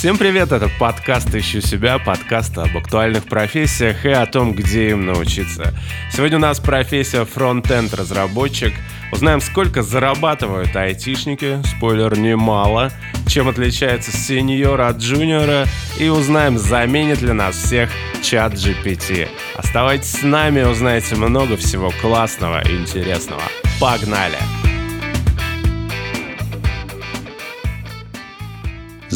Всем привет, это подкаст «Ищу себя», подкаст об актуальных профессиях и о том, где им научиться. Сегодня у нас профессия фронт-энд разработчик. Узнаем, сколько зарабатывают айтишники, спойлер, немало, чем отличается сеньор от джуниора, и узнаем, заменит ли нас всех чат GPT. Оставайтесь с нами, узнаете много всего классного и интересного. Погнали!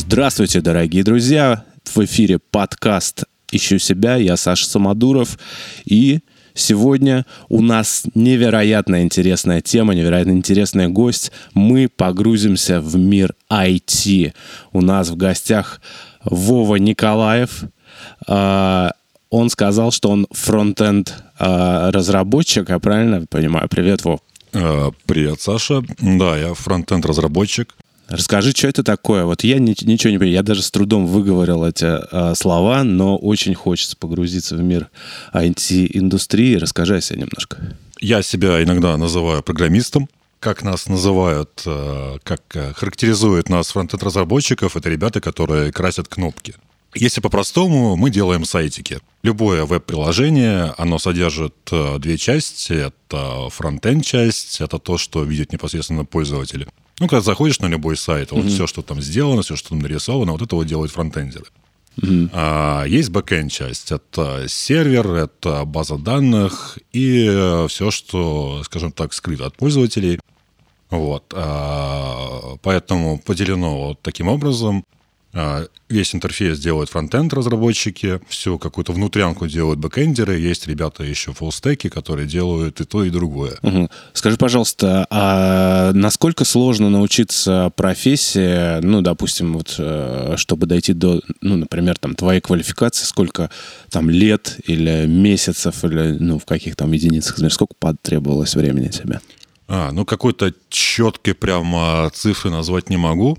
Здравствуйте, дорогие друзья! В эфире подкаст «Ищу себя». Я Саша Самодуров. И сегодня у нас невероятно интересная тема, невероятно интересный гость. Мы погрузимся в мир IT. У нас в гостях Вова Николаев. А, он сказал, что он фронтенд а, разработчик, я правильно понимаю? Привет, Вов. А, привет, Саша. Да, я фронтенд разработчик. Расскажи, что это такое? Вот я ни, ничего не понимаю. Я даже с трудом выговорил эти э, слова, но очень хочется погрузиться в мир IT-индустрии. Расскажи о себе немножко. Я себя иногда называю программистом. Как нас называют, э, как э, характеризуют нас фронтенд-разработчиков, это ребята, которые красят кнопки. Если по-простому, мы делаем сайтики. Любое веб-приложение, оно содержит э, две части. Это фронтенд часть, это то, что видит непосредственно пользователь. Ну, когда заходишь на любой сайт, вот все, что там сделано, все, что там нарисовано, вот это вот делают фронтендеры. Mm-hmm. А, есть бэкенд часть. Это сервер, это база данных и все, что, скажем так, скрыто от пользователей. Вот. А, поэтому поделено вот таким образом. А, весь интерфейс делают фронтенд разработчики, всю какую-то внутрянку делают бэкендеры, есть ребята еще фуллстеки, которые делают и то, и другое. Угу. Скажи, пожалуйста, а насколько сложно научиться профессии, ну, допустим, вот, э, чтобы дойти до, ну, например, там, твоей квалификации, сколько там лет или месяцев, или, ну, в каких там единицах, сколько потребовалось времени тебе? А, ну, какой-то четкой прямо цифры назвать не могу.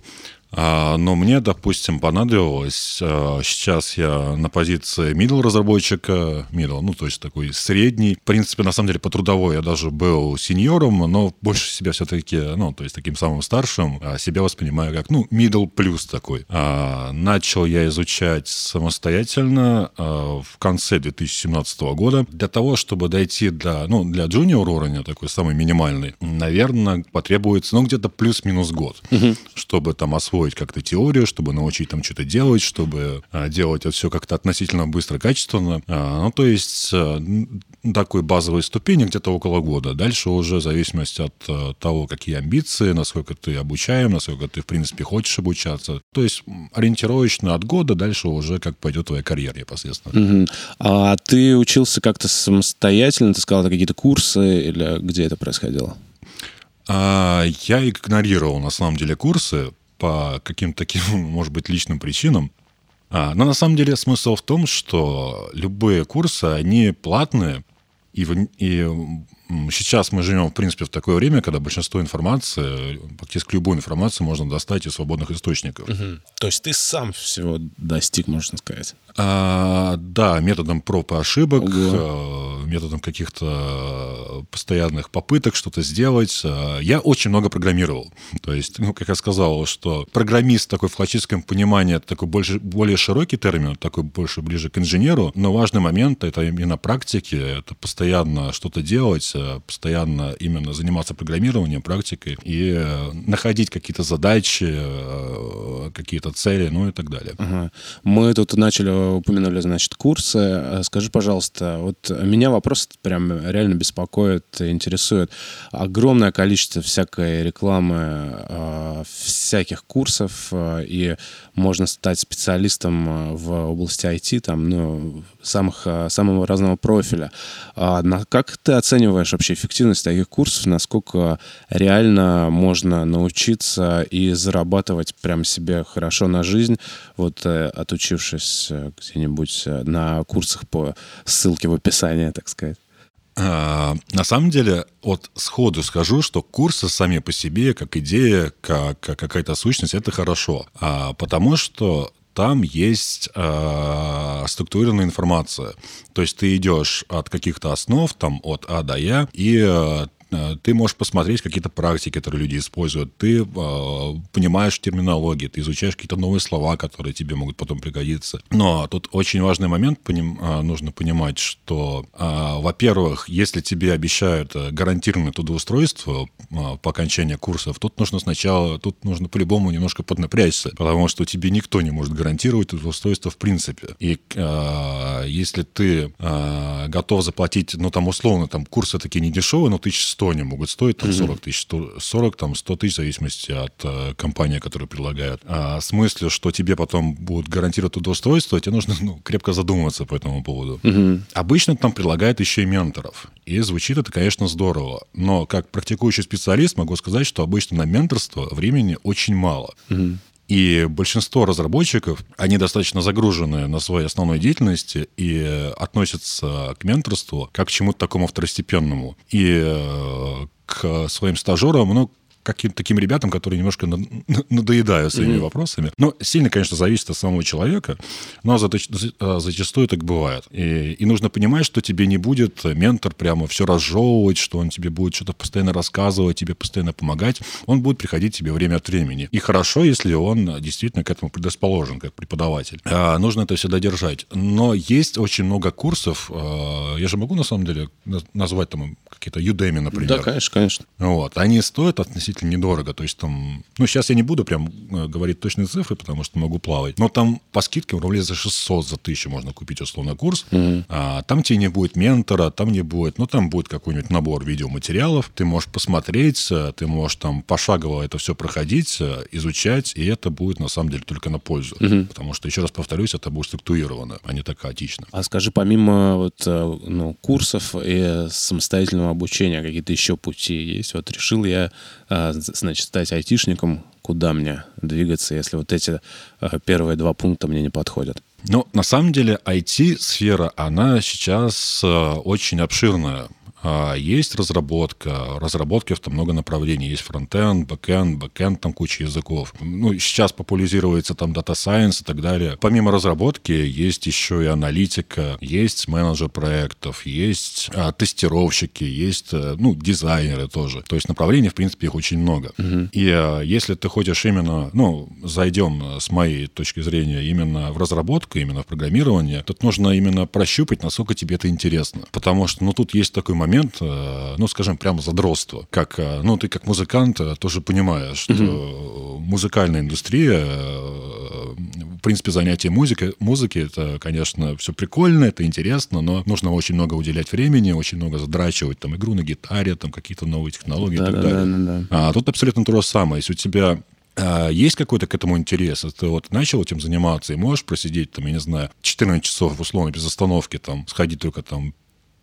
А, но мне, допустим, понадобилось, а, сейчас я на позиции middle разработчика, middle, ну, то есть такой средний. В принципе, на самом деле, по трудовой я даже был сеньором, но больше себя все-таки, ну, то есть таким самым старшим, а себя воспринимаю как, ну, middle плюс такой. Начал я изучать самостоятельно в конце 2017 года. Для того, чтобы дойти до, ну, для junior уровня, такой самый минимальный, наверное, потребуется, ну, где-то плюс-минус год, угу. чтобы там освоить освоить как-то теорию, чтобы научить там что-то делать, чтобы а, делать это все как-то относительно быстро, качественно. А, ну, то есть а, такой базовой ступени где-то около года. Дальше уже в зависимости от того, какие амбиции, насколько ты обучаем, насколько ты, в принципе, хочешь обучаться. То есть ориентировочно от года дальше уже как пойдет твоя карьера непосредственно. Угу. А ты учился как-то самостоятельно? Ты сказал, это какие-то курсы или где это происходило? А, я игнорировал, на самом деле, курсы, по каким-то таким, может быть, личным причинам. А, но на самом деле смысл в том, что любые курсы, они платные, и, в, и сейчас мы живем, в принципе, в такое время, когда большинство информации, практически любую информацию можно достать из свободных источников. Угу. То есть ты сам всего достиг, можно сказать? А, да, методом проб и ошибок, Ого. Э, методом каких-то постоянных попыток что-то сделать. Э, я очень много программировал. То есть, ну, как я сказал, что программист такой в классическом понимании, это такой больше, более широкий термин, такой больше ближе к инженеру, но важный момент — это именно практики, это постоянно что-то делать, э, постоянно именно заниматься программированием, практикой и находить какие-то задачи, какие-то цели, ну и так далее. Ага. Мы тут начали упомянули, значит, курсы. Э, скажи, пожалуйста, вот меня вопрос прям реально беспокоит, интересует. Огромное количество всякой рекламы, э, всяких курсов, э, и можно стать специалистом в области IT, там, ну, самых, самого разного профиля. А как ты оцениваешь вообще эффективность таких курсов? Насколько реально можно научиться и зарабатывать прям себе хорошо на жизнь, вот отучившись где-нибудь э, на курсах по ссылке в описании, так сказать? А, на самом деле, вот сходу скажу, что курсы сами по себе, как идея, как, как какая-то сущность, это хорошо. А, потому что там есть э, структурированная информация. То есть ты идешь от каких-то основ, там, от А до Я, и ты можешь посмотреть какие-то практики, которые люди используют, ты э, понимаешь терминологию, ты изучаешь какие-то новые слова, которые тебе могут потом пригодиться. Но тут очень важный момент, поним, э, нужно понимать, что, э, во-первых, если тебе обещают э, гарантированное трудоустройство э, по окончании курсов, тут нужно сначала, тут нужно по-любому немножко поднапрячься, потому что тебе никто не может гарантировать трудоустройство в принципе. И э, если ты э, готов заплатить, ну, там, условно, там, курсы такие не дешевые, но 1100 они могут стоить, там, 40 тысяч, 40, там, 100 тысяч, в зависимости от э, компании, которую предлагают. А в смысле, что тебе потом будут гарантировать трудоустройство, тебе нужно ну, крепко задуматься по этому поводу. Угу. Обычно там предлагают еще и менторов. И звучит это, конечно, здорово. Но как практикующий специалист могу сказать, что обычно на менторство времени очень мало. Угу. И большинство разработчиков, они достаточно загружены на своей основной деятельности и относятся к менторству как к чему-то такому второстепенному. И э, к своим стажерам, ну, каким-то таким ребятам, которые немножко надоедают своими mm-hmm. вопросами. Но сильно, конечно, зависит от самого человека, но а, зачастую так бывает. И, и нужно понимать, что тебе не будет ментор прямо все разжевывать, что он тебе будет что-то постоянно рассказывать, тебе постоянно помогать. Он будет приходить тебе время от времени. И хорошо, если он действительно к этому предрасположен, как преподаватель. А, нужно это всегда держать. Но есть очень много курсов. А, я же могу, на самом деле, назвать там какие-то Udemy, например. Да, конечно, конечно. Вот. Они стоят относительно относительно недорого. То есть там, ну, сейчас я не буду прям э, говорить точные цифры, потому что могу плавать. Но там по скидке рублей за 600, за 1000 можно купить условно курс. Mm-hmm. А, там тебе не будет ментора, там не будет, ну, там будет какой-нибудь набор видеоматериалов. Ты можешь посмотреть, э, ты можешь там пошагово это все проходить, э, изучать, и это будет на самом деле только на пользу. Mm-hmm. Потому что, еще раз повторюсь, это будет структурировано, а не так хаотично. А скажи, помимо вот, ну, курсов и самостоятельного обучения, какие-то еще пути есть? Вот решил я значит, стать айтишником, куда мне двигаться, если вот эти а, первые два пункта мне не подходят? Ну, на самом деле, IT-сфера, она сейчас а, очень обширная. А, есть разработка, разработки там много направлений. Есть фронтенд, бэкенд, бэкенд, там куча языков. Ну, сейчас популяризируется там data science и так далее. Помимо разработки есть еще и аналитика, есть менеджер проектов, есть а, тестировщики, есть, а, ну, дизайнеры тоже. То есть направлений, в принципе, их очень много. Угу. И а, если ты хочешь именно, ну, зайдем с моей точки зрения именно в разработку, именно в программирование, тут нужно именно прощупать, насколько тебе это интересно. Потому что, ну, тут есть такой момент, момент, э, ну, скажем, прямо задротство. Как, э, ну, ты как музыкант э, тоже понимаешь, что угу. музыкальная индустрия, в принципе, занятие музыкой, музыки, это, конечно, все прикольно, это интересно, но нужно очень много уделять времени, очень много задрачивать там игру на гитаре, там какие-то новые технологии да, и так да, далее. Да, да, да. А тут абсолютно то же самое. Если у тебя есть какой-то к этому интерес? Ты вот начал этим заниматься и можешь просидеть, там, я не знаю, 14 часов, условно, без остановки, там, сходить только там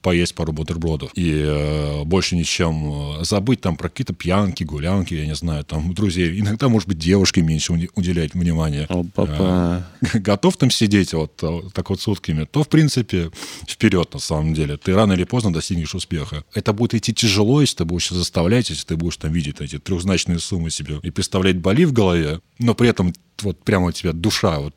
поесть пару бутербродов и э, больше ничем э, забыть там про какие-то пьянки, гулянки, я не знаю, там друзей. Иногда, может быть, девушке меньше уделять внимание. Опа-па. Э, готов там сидеть вот так вот сутками, то, в принципе, вперед на самом деле. Ты рано или поздно достигнешь успеха. Это будет идти тяжело, если ты будешь заставлять, если ты будешь там видеть эти трехзначные суммы себе и представлять боли в голове, но при этом вот прямо у тебя душа вот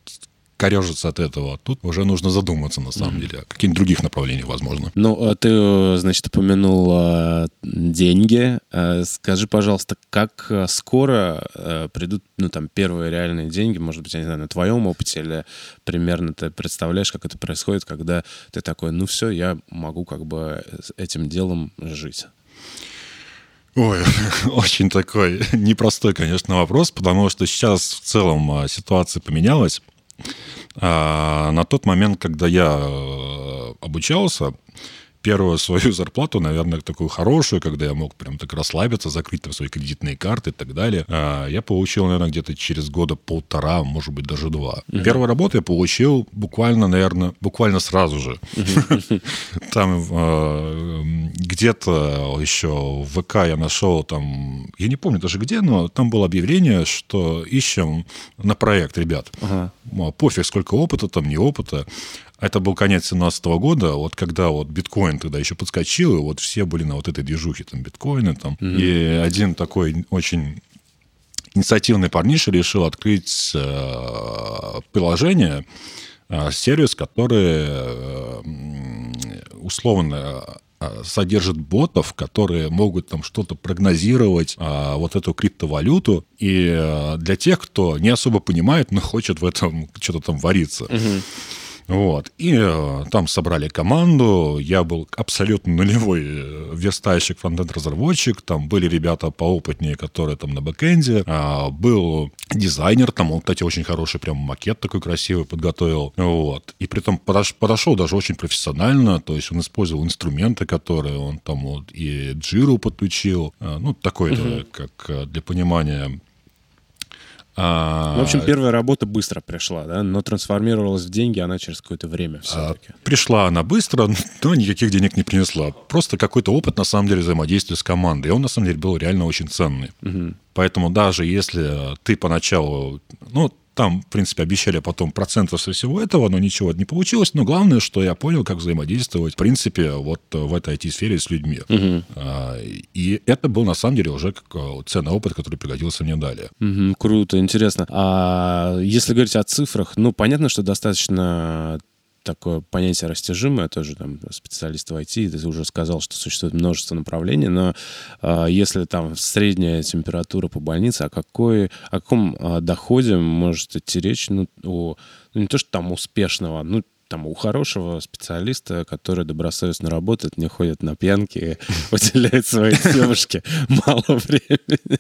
корежится от этого. Тут уже нужно задуматься, на самом деле, о каких-нибудь других направлениях, возможно. Ну, а ты, значит, упомянул а, деньги. А, скажи, пожалуйста, как скоро придут, ну, там, первые реальные деньги, может быть, я не знаю, на твоем опыте, или примерно ты представляешь, как это происходит, когда ты такой, ну, все, я могу как бы этим делом жить? Ой, очень такой непростой, конечно, вопрос, потому что сейчас в целом ситуация поменялась. А, на тот момент, когда я э, обучался, первую свою зарплату, наверное, такую хорошую, когда я мог прям так расслабиться, закрыть там свои кредитные карты и так далее, а, я получил, наверное, где-то через года полтора, может быть, даже два. Угу. Первую работу я получил буквально, наверное, буквально сразу же. Там э, где-то еще в ВК я нашел там, я не помню даже где, но там было объявление, что ищем на проект ребят. Пофиг, сколько опыта там, не опыта. Это был конец 2017 года, вот когда вот биткоин тогда еще подскочил, и вот все были на вот этой движухе, там, биткоины, там. Mm-hmm. И один такой очень инициативный парниша решил открыть э, приложение, э, сервис, который э, условно а, содержит ботов, которые могут там что-то прогнозировать, а, вот эту криптовалюту. И а, для тех, кто не особо понимает, но хочет в этом что-то там вариться. Угу. Вот. И э, там собрали команду. Я был абсолютно нулевой э, верстальщик, фронтенд-разработчик. Там были ребята поопытнее, которые там на бэкэнде. А, был дизайнер, там он, кстати, очень хороший прям макет такой красивый подготовил. Вот. И при этом подош, подошел даже очень профессионально. То есть он использовал инструменты, которые он там вот и джиру подключил. А, ну, такой, угу. как э, для понимания а... В общем, первая работа быстро пришла, да, но трансформировалась в деньги она через какое-то время все-таки. А, пришла она быстро, но никаких денег не принесла. Просто какой-то опыт, на самом деле, взаимодействия с командой. И он, на самом деле, был реально очень ценный. Угу. Поэтому даже если ты поначалу... Ну, там, в принципе, обещали потом процентов со всего этого, но ничего не получилось. Но главное, что я понял, как взаимодействовать, в принципе, вот в этой IT-сфере с людьми. Угу. И это был, на самом деле, уже как э, ценный опыт, который пригодился мне далее. Угу, круто, интересно. А если говорить о цифрах, ну, понятно, что достаточно такое понятие растяжимое, тоже там специалист в IT, ты уже сказал, что существует множество направлений, но э, если там средняя температура по больнице, о, какой, о каком э, доходе может идти речь? Ну, о, ну, не то, что там успешного, ну, там, у хорошего специалиста, который добросовестно работает, не ходит на пьянки, уделяет своей девушке мало времени.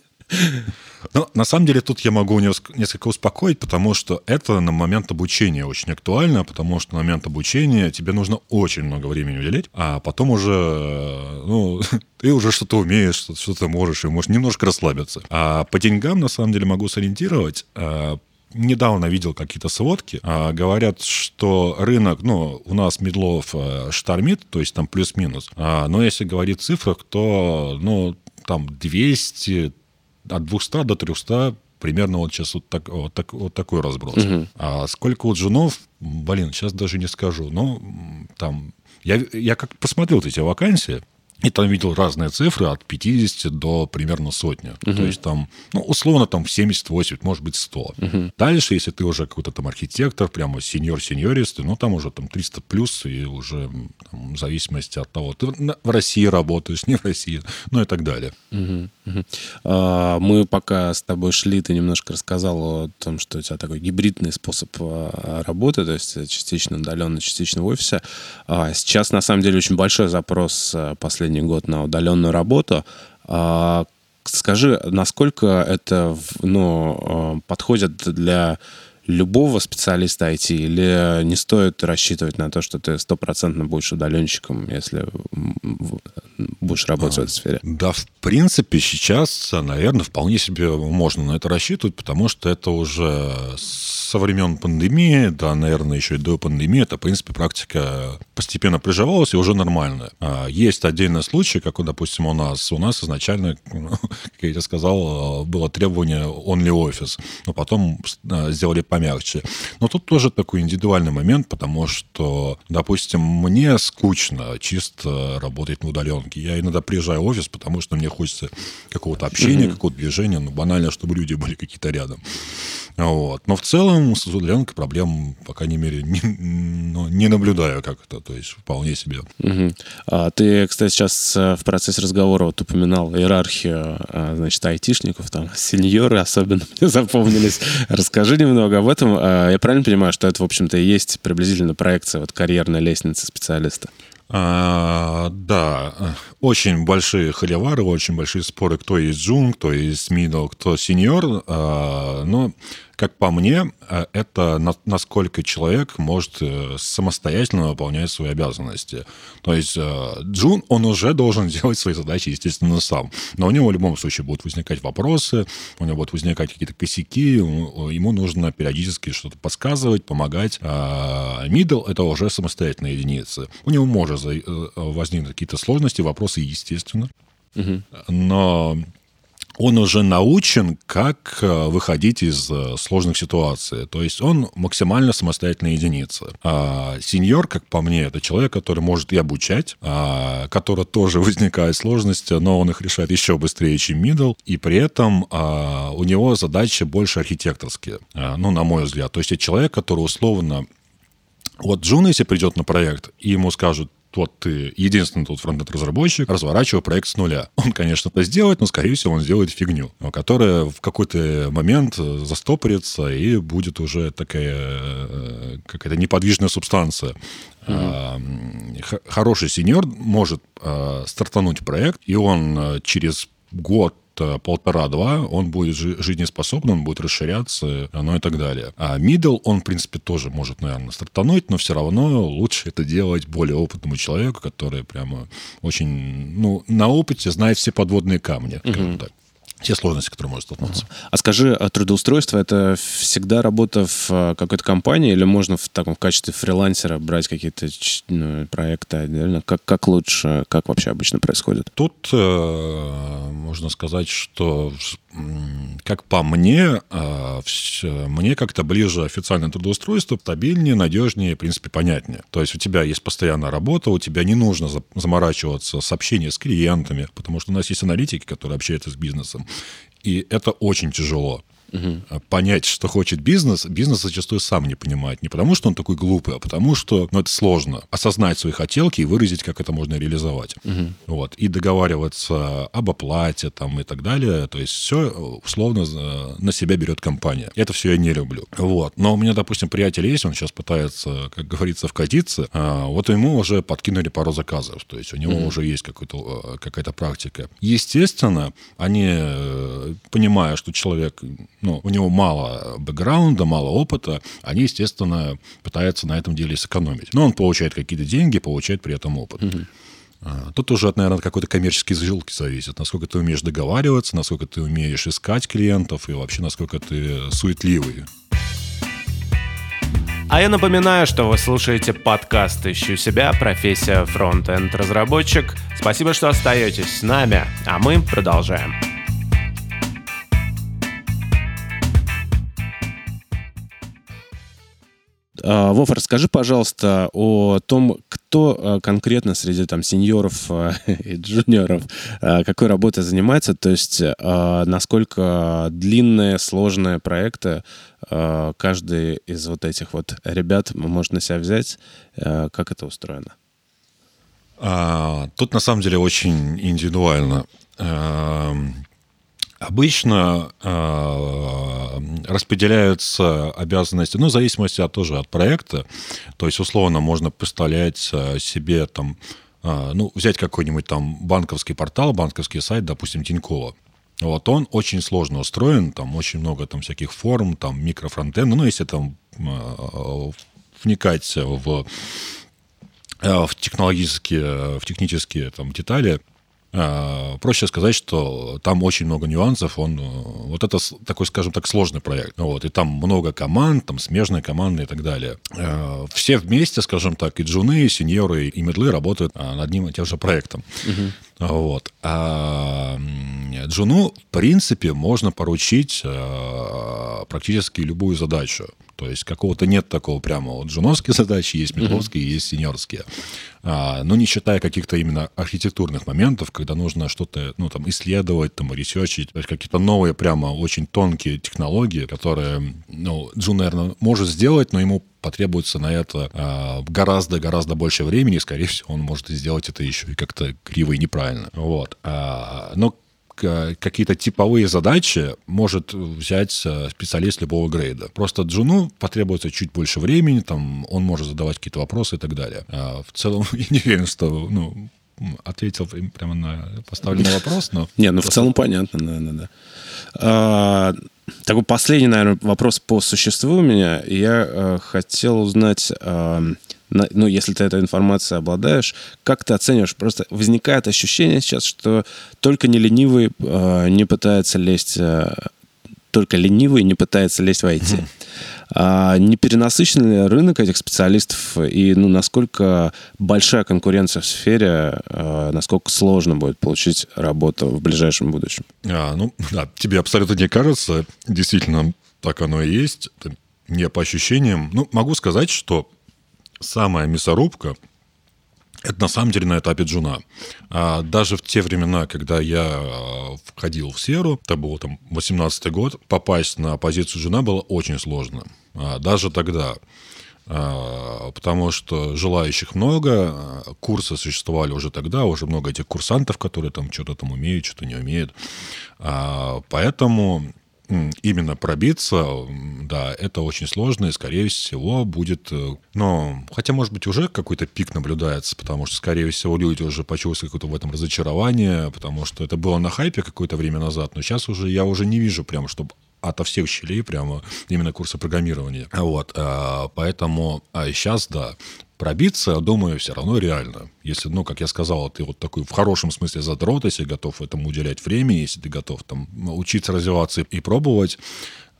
Ну, на самом деле тут я могу несколько успокоить, потому что это на момент обучения очень актуально, потому что на момент обучения тебе нужно очень много времени уделять, а потом уже, ну, ты уже что-то умеешь, что-то можешь, и можешь немножко расслабиться. А по деньгам, на самом деле, могу сориентировать а, недавно видел какие-то сводки, а, говорят, что рынок, ну, у нас медлов а, штормит, то есть там плюс-минус, а, но если говорить в цифрах, то, ну, там 200 от 200 до 300 примерно вот сейчас вот, так, вот, так, вот такой разброс. Угу. А сколько вот женов, блин, сейчас даже не скажу. Но там, я, я как посмотрел эти вакансии, и там видел разные цифры от 50 до примерно сотни. Uh-huh. То есть там, ну, условно, там 70-80, может быть, 100. Uh-huh. Дальше, если ты уже какой-то там архитектор, прямо сеньор-сеньорист, ну, там уже там 300 плюс, и уже там, в зависимости от того, ты в России работаешь, не в России, ну и так далее. Uh-huh. Uh-huh. А, мы пока с тобой шли, ты немножко рассказал о том, что у тебя такой гибридный способ а, работы, то есть частично удаленно, частично в офисе. А сейчас, на самом деле, очень большой запрос а, последний последний год на удаленную работу. А, скажи, насколько это ну, а, подходит для любого специалиста IT, или не стоит рассчитывать на то, что ты стопроцентно будешь удаленщиком, если будешь работать а, в этой сфере? Да, в принципе, сейчас, наверное, вполне себе можно на это рассчитывать, потому что это уже со времен пандемии, да, наверное, еще и до пандемии, это, в принципе, практика постепенно приживалась и уже нормальная. А, есть отдельные случаи, как, допустим, у нас. У нас изначально, как я тебе сказал, было требование only office, но потом а, сделали помягче. Но тут тоже такой индивидуальный момент, потому что, допустим, мне скучно чисто работать на удаленке. Я иногда приезжаю в офис, потому что мне хочется какого-то общения, mm-hmm. какого-то движения, ну, банально, чтобы люди были какие-то рядом. Вот. Но в целом с удаленкой проблем, по крайней мере, не, ну, не наблюдаю как это, то есть вполне себе. Угу. А ты, кстати, сейчас э, в процессе разговора вот упоминал иерархию, а, значит, айтишников, там, сеньоры особенно мне запомнились. Расскажи немного об этом. А, я правильно понимаю, что это, в общем-то, и есть приблизительно проекция вот карьерной лестницы специалиста? А, да, очень большие холивары, очень большие споры, кто есть джун, кто есть middle, кто сеньор. А, но как по мне, э, это на, насколько человек может э, самостоятельно выполнять свои обязанности. То есть э, Джун, он уже должен делать свои задачи, естественно, сам. Но у него в любом случае будут возникать вопросы, у него будут возникать какие-то косяки, ему нужно периодически что-то подсказывать, помогать. А middle — это уже самостоятельная единица. У него может возникнуть какие-то сложности, вопросы, естественно. Угу. Но он уже научен, как э, выходить из э, сложных ситуаций. То есть он максимально самостоятельная единица. А сеньор, как по мне, это человек, который может и обучать, а, который тоже возникает сложности, но он их решает еще быстрее, чем middle, и при этом а, у него задачи больше архитекторские, а, ну, на мой взгляд. То есть это человек, который условно... Вот Джун, если придет на проект, и ему скажут, вот ты единственный тут фронтенд-разработчик, разворачивай проект с нуля. Он, конечно, это сделает, но, скорее всего, он сделает фигню, которая в какой-то момент застопорится и будет уже такая э, какая-то неподвижная субстанция. Mm-hmm. Хороший сеньор может э, стартануть проект, и он э, через год полтора-два, он будет жизнеспособным, будет расширяться, ну и так далее. А middle, он, в принципе, тоже может, наверное, стартануть, но все равно лучше это делать более опытному человеку, который прямо очень, ну, на опыте знает все подводные камни, скажем так те сложности, которые может столкнуться. А скажи, а трудоустройство это всегда работа в а, какой-то компании или можно в таком в качестве фрилансера брать какие-то ну, проекты отдельно? Как, как лучше, как вообще обычно происходит? Тут э, можно сказать, что как по мне, э, мне как-то ближе официальное трудоустройство, стабильнее, надежнее, в принципе, понятнее. То есть у тебя есть постоянная работа, у тебя не нужно заморачиваться с общением с клиентами, потому что у нас есть аналитики, которые общаются с бизнесом. И это очень тяжело угу. понять, что хочет бизнес, бизнес зачастую сам не понимает. Не потому, что он такой глупый, а потому, что ну, это сложно. Осознать свои хотелки и выразить, как это можно реализовать. Угу. Вот. И договариваться об оплате там, и так далее. То есть все условно на себя берет компания. Это все я не люблю. Вот. Но у меня, допустим, приятель есть, он сейчас пытается, как говорится, вкатиться. А, вот ему уже подкинули пару заказов. То есть у него угу. уже есть какая-то практика. Естественно, они, э, понимая, что человек ну, у него мало бэкграунда, мало опыта, они, естественно, пытаются на этом деле сэкономить. Но он получает какие-то деньги, получает при этом опыт. Угу. Тут уже, наверное, какой-то коммерческой жилки зависит. Насколько ты умеешь договариваться, насколько ты умеешь искать клиентов и вообще насколько ты суетливый. А я напоминаю, что вы слушаете подкаст «Ищу себя. Профессия фронт-энд разработчик». Спасибо, что остаетесь с нами, а мы продолжаем. Вов, расскажи, пожалуйста, о том, кто а, конкретно среди там сеньоров а, и джуниоров какой работой занимается, то есть насколько длинные, сложные проекты каждый из вот этих вот ребят может на себя взять, как это устроено? Тут на самом деле очень индивидуально. Обычно э, распределяются обязанности, ну, в зависимости от, тоже от проекта. То есть, условно, можно представлять э, себе там, э, ну, взять какой-нибудь там банковский портал, банковский сайт, допустим, Тинькова. Вот он очень сложно устроен, там очень много там всяких форм, там микрофронтенда, ну, если там э, вникать в, э, в технологические, в технические там детали, проще сказать, что там очень много нюансов. Он, э, вот это такой, скажем так, сложный проект. Вот, и там много команд, там смежные команды и так далее. А, все вместе, скажем так, и джуны, и сеньоры, и медлы работают а, над одним и тем же проектом. Угу. Вот. А джуну, в принципе, можно поручить практически любую задачу. То есть какого-то нет такого прямо вот джуновские задачи, есть медловские, mm-hmm. есть сеньорские. А, но не считая каких-то именно архитектурных моментов, когда нужно что-то, ну, там, исследовать, там, ресерчить, то есть какие-то новые прямо очень тонкие технологии, которые, ну, Джун, наверное, может сделать, но ему потребуется на это гораздо-гораздо а, больше времени, скорее всего, он может сделать это еще и как-то криво и неправильно. Вот. А, но какие-то типовые задачи может взять э, специалист любого грейда. Просто Джуну потребуется чуть больше времени, там он может задавать какие-то вопросы и так далее. А в целом, я не уверен, что ну, ответил прямо на поставленный вопрос, но... Не, ну в целом понятно, наверное, да. А, такой последний, наверное, вопрос по существу у меня. Я э, хотел узнать... Ну, если ты этой информацией обладаешь, как ты оцениваешь? Просто возникает ощущение сейчас, что только не ленивый э, не пытается лезть, э, только ленивый не пытается лезть в IT. А не перенасыщен ли рынок этих специалистов и ну, насколько большая конкуренция в сфере, э, насколько сложно будет получить работу в ближайшем будущем? А, ну, да, тебе абсолютно не кажется. Действительно, так оно и есть. Не по ощущениям. Ну, могу сказать, что самая мясорубка это на самом деле на этапе джуна. А даже в те времена, когда я а, входил в серу, это был там 18 год, попасть на позицию джуна было очень сложно. А даже тогда. а, потому что желающих много, курсы существовали уже тогда, уже много этих курсантов, которые там что-то там умеют, что-то не умеют. А, поэтому именно пробиться, да, это очень сложно, и, скорее всего, будет... Э, но, хотя, может быть, уже какой-то пик наблюдается, потому что, скорее всего, люди уже почувствовали какое-то в этом разочарование, потому что это было на хайпе какое-то время назад, но сейчас уже я уже не вижу прямо, чтобы ото всех щелей прямо именно курсы программирования. Вот, а, поэтому а сейчас, да, пробиться, думаю, все равно реально. Если, ну, как я сказал, ты вот такой в хорошем смысле задрот, если готов этому уделять время, если ты готов там учиться развиваться и пробовать,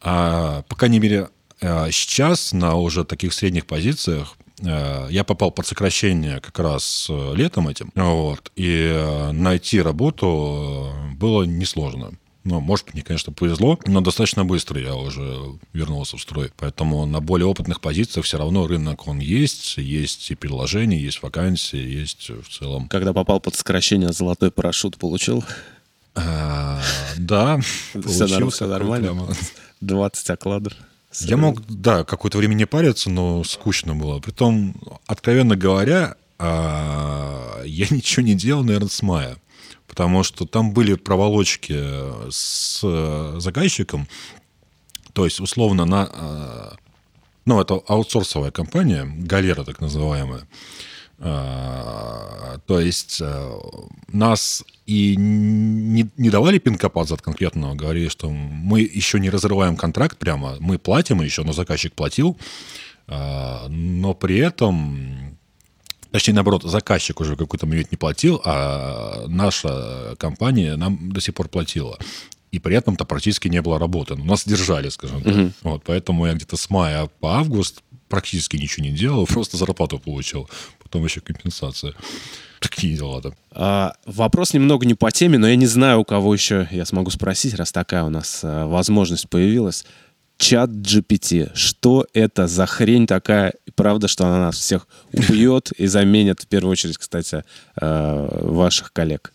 а, по крайней мере, а, сейчас на уже таких средних позициях а, я попал под сокращение как раз э, летом этим, вот, и э, найти работу было несложно. Ну, может, мне, конечно, повезло, но достаточно быстро я уже вернулся в строй. Поэтому на более опытных позициях все равно рынок, он есть, есть и предложения, есть вакансии, есть в целом. Когда попал под сокращение, золотой парашют получил? А, да, все нормально. 20 окладов. Я мог, да, какое-то время не париться, но скучно было. Притом, откровенно говоря, а, я ничего не делал, наверное, с мая потому что там были проволочки с э, заказчиком, то есть, условно, на... Э, ну, это аутсорсовая компания, галера так называемая. Э, то есть нас и не, не давали пинкопад за конкретного, говорили, что мы еще не разрываем контракт прямо, мы платим еще, но заказчик платил, но при этом Точнее, наоборот, заказчик уже какой-то момент не платил, а наша компания нам до сих пор платила. И при этом-то практически не было работы. Нас держали, скажем так. Угу. Вот, поэтому я где-то с мая по август практически ничего не делал, просто зарплату получил. Потом еще компенсация. Такие дела, да. А, вопрос немного не по теме, но я не знаю, у кого еще я смогу спросить, раз такая у нас а, возможность появилась чат GPT. Что это за хрень такая? Правда, что она нас всех убьет и заменит, в первую очередь, кстати, э, ваших коллег?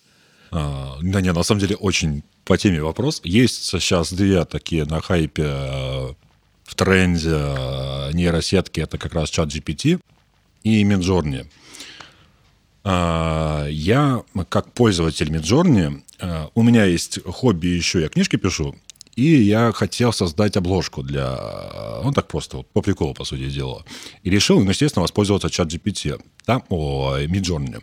А, да нет, на самом деле очень по теме вопрос. Есть сейчас две такие на хайпе э, в тренде э, нейросетки. Это как раз чат GPT и Midjourney. А, я, как пользователь Midjourney, у меня есть хобби еще, я книжки пишу, и я хотел создать обложку для... Ну, так просто, вот, по приколу, по сути дела. И решил, ну, естественно, воспользоваться чат GPT. Там, о, Midjourney.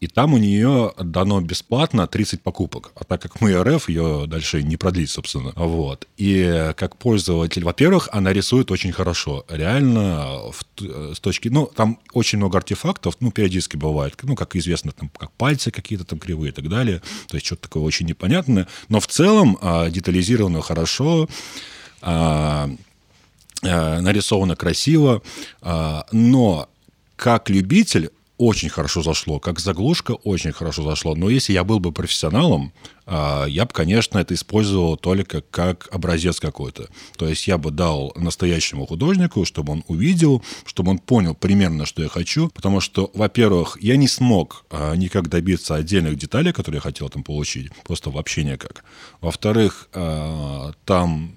И там у нее дано бесплатно 30 покупок. А так как мы РФ, ее дальше не продлить, собственно. Вот. И как пользователь, во-первых, она рисует очень хорошо. Реально, в, с точки... Ну, там очень много артефактов, ну, периодически бывает. Ну, как известно, там, как пальцы какие-то там кривые и так далее. То есть что-то такое очень непонятное. Но в целом а, детализировано хорошо. А, нарисовано красиво. Но как любитель очень хорошо зашло, как заглушка очень хорошо зашло. Но если я был бы профессионалом, а, я бы, конечно, это использовал только как образец какой-то. То есть я бы дал настоящему художнику, чтобы он увидел, чтобы он понял примерно, что я хочу. Потому что, во-первых, я не смог а, никак добиться отдельных деталей, которые я хотел там получить. Просто вообще никак. Во-вторых, а, там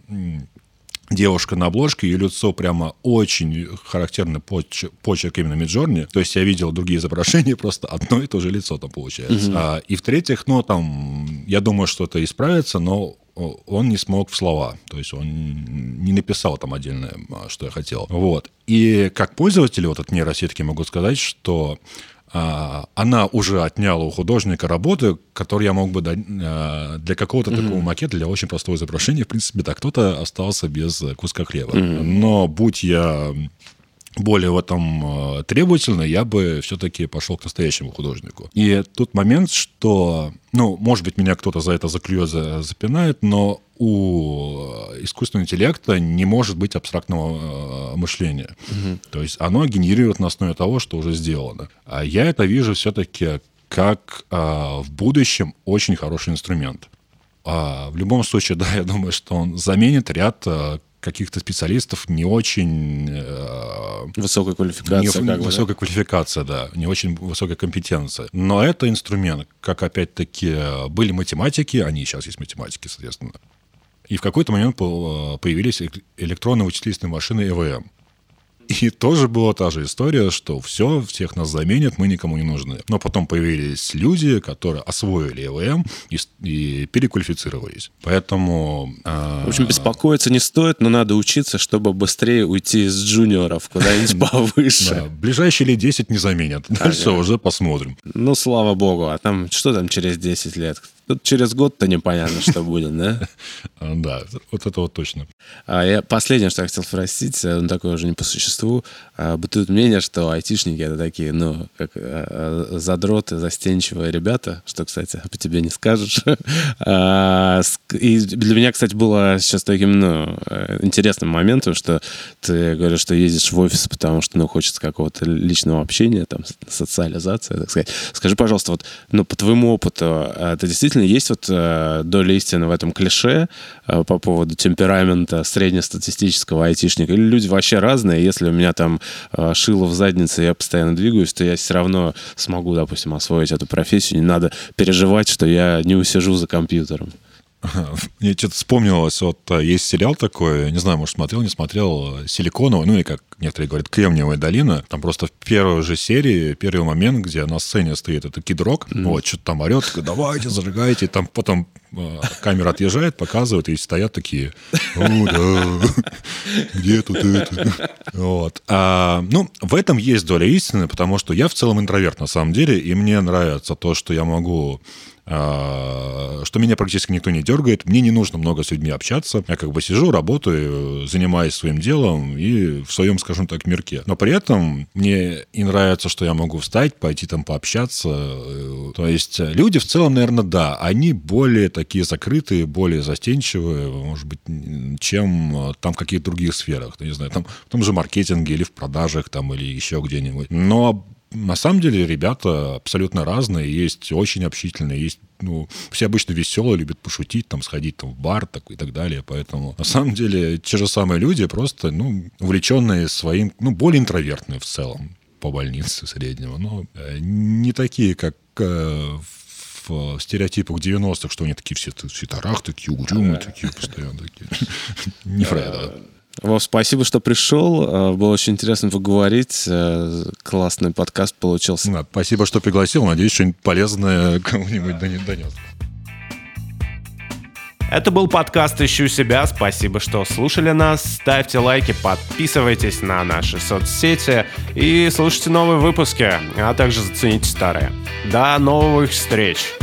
девушка на обложке, ее лицо прямо очень характерный почерк, почерк именно Миджорни. То есть я видел другие изображения, просто одно и то же лицо там получается. Угу. А, и в-третьих, ну, там, я думаю, что это исправится, но он не смог в слова. То есть он не написал там отдельное, что я хотел. Вот. И как пользователь вот от нейросетки могу сказать, что а, она уже отняла у художника работы, которые я мог бы дать а, для какого-то mm-hmm. такого макета, для очень простого изображения. В принципе, да, кто-то остался без куска хлеба. Mm-hmm. Но будь я более в этом э, требовательно, я бы все-таки пошел к настоящему художнику. И тут момент, что, ну, может быть, меня кто-то за это заклюет, запинает, но у искусственного интеллекта не может быть абстрактного э, мышления. Угу. То есть оно генерирует на основе того, что уже сделано. А я это вижу все-таки как а, в будущем очень хороший инструмент. А, в любом случае, да, я думаю, что он заменит ряд каких-то специалистов не очень... Э, высокая квалификация. Не, как высокая да? квалификация, да, не очень высокая компетенция. Но это инструмент, как опять-таки были математики, они сейчас есть математики, соответственно. И в какой-то момент появились электронные вычислительные машины ЭВМ. И тоже была та же история, что все, всех нас заменят, мы никому не нужны. Но потом появились люди, которые освоили ЭВМ и, и переквалифицировались. Поэтому... Э... В общем, беспокоиться не стоит, но надо учиться, чтобы быстрее уйти из джуниоров куда-нибудь повыше. Ближайшие лет 10 не заменят. Дальше уже посмотрим. Ну, слава богу. А там, что там через 10 лет? Тут через год-то непонятно, что будет, да? Да, вот это вот точно. А я последнее, что я хотел спросить, ну, такое уже не по существу. А, бытует мнение, что айтишники — это такие, ну, как а, задроты, застенчивые ребята, что, кстати, по тебе не скажешь. И для меня, кстати, было сейчас таким, ну, интересным моментом, что ты говоришь, что ездишь в офис, потому что, ну, хочется какого-то личного общения, там, социализация, так сказать. Скажи, пожалуйста, вот, ну, по твоему опыту, ты действительно действительно есть вот э, доля истины в этом клише э, по поводу темперамента среднестатистического айтишника? Или люди вообще разные? Если у меня там э, шило в заднице, я постоянно двигаюсь, то я все равно смогу, допустим, освоить эту профессию. Не надо переживать, что я не усижу за компьютером. Мне что-то вспомнилось, вот а, есть сериал такой, не знаю, может, смотрел, не смотрел, «Силиконовая», ну и как некоторые говорят, «Кремниевая долина». Там просто в первой же серии, первый момент, где на сцене стоит этот кидрок, mm. вот, что-то там орет, давайте, зажигайте, там потом э, камера отъезжает, показывает, и стоят такие, да, где тут это? Вот. А, ну, в этом есть доля истины, потому что я в целом интроверт, на самом деле, и мне нравится то, что я могу что меня практически никто не дергает, мне не нужно много с людьми общаться, я как бы сижу, работаю, занимаюсь своим делом и в своем, скажем так, мирке. Но при этом мне и нравится, что я могу встать, пойти там пообщаться. То есть люди в целом, наверное, да, они более такие закрытые, более застенчивые, может быть, чем там в каких-то других сферах, не знаю, там в том же маркетинге или в продажах там или еще где-нибудь. Но на самом деле ребята абсолютно разные, есть очень общительные, есть ну, все обычно веселые, любят пошутить, там, сходить там, в бар так, и так далее. Поэтому, на самом деле, те же самые люди, просто, ну, увлеченные своим, ну, более интровертные в целом по больнице среднего. Но э, не такие, как э, в стереотипах 90-х, что они такие все в свитерах, такие угрюмые, такие постоянно такие. Не Фреда. Вов, спасибо, что пришел. Э, было очень интересно поговорить. Э, классный подкаст получился. Да, спасибо, что пригласил. Надеюсь, что-нибудь полезное кому-нибудь донес. Это был подкаст «Ищу себя». Спасибо, что слушали нас. Ставьте лайки, подписывайтесь на наши соцсети и слушайте новые выпуски, а также зацените старые. До новых встреч!